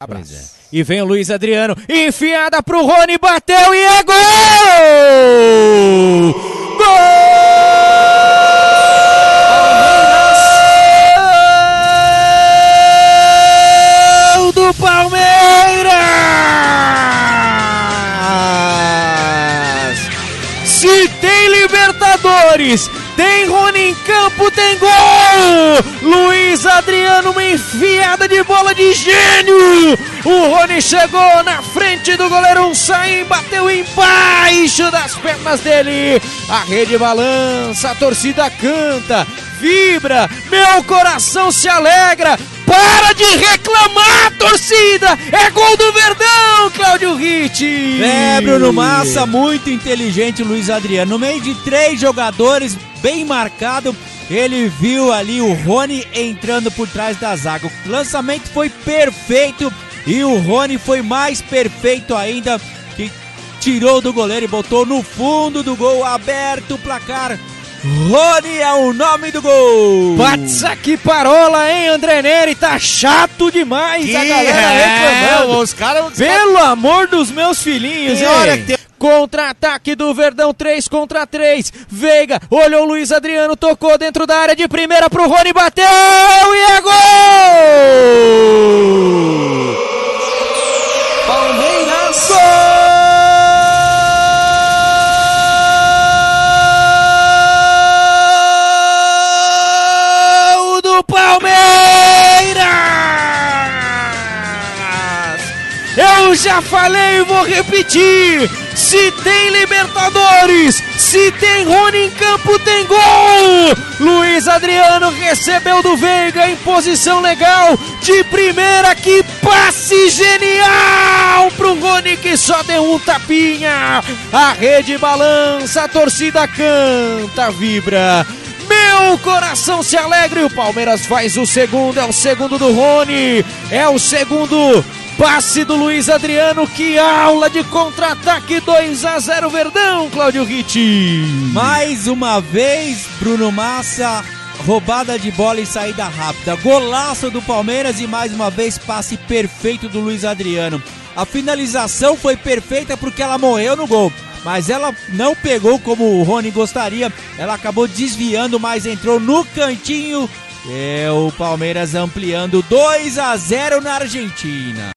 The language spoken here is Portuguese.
Abraço. É. E vem o Luiz Adriano, enfiada pro Rony, bateu e é gol! Gol do Palmeiras! Se tem Libertadores, tem Rony em campo, tem gol! Luiz Adriano, uma enfiada de bola de gênio! O Rony chegou na frente do goleiro um Saim, bateu embaixo das pernas dele. A rede balança, a torcida canta, vibra, meu coração se alegra. Para de reclamar, torcida! É gol do Verdão, Cláudio Ritt! É, Bruno Massa, muito inteligente, Luiz Adriano. No meio de três jogadores, bem marcado, ele viu ali o Rony entrando por trás da zaga. O lançamento foi perfeito e o Rony foi mais perfeito ainda, que tirou do goleiro e botou no fundo do gol, aberto o placar Rony é o nome do gol! Patsa que parola, hein, André Neri? Tá chato demais que a galera é, reclamando. Os cara, os Pelo amor dos meus filhinhos, hein? Contra-ataque do Verdão, 3 contra 3. Veiga, olhou o Luiz Adriano, tocou dentro da área de primeira pro Rony, bateu e é gol! Eu já falei e vou repetir. Se tem Libertadores, se tem Rony em campo, tem gol! Luiz Adriano recebeu do Veiga em posição legal, de primeira, que passe genial pro Rony que só deu um tapinha. A rede balança, a torcida canta, vibra. Meu coração se alegra e o Palmeiras faz o segundo, é o segundo do Rony, é o segundo Passe do Luiz Adriano, que aula de contra-ataque 2 a 0 Verdão, Cláudio Ritti. Mais uma vez, Bruno Massa, roubada de bola e saída rápida. Golaço do Palmeiras e mais uma vez passe perfeito do Luiz Adriano. A finalização foi perfeita porque ela morreu no gol. Mas ela não pegou como o Rony gostaria. Ela acabou desviando, mas entrou no cantinho. É o Palmeiras ampliando 2 a 0 na Argentina.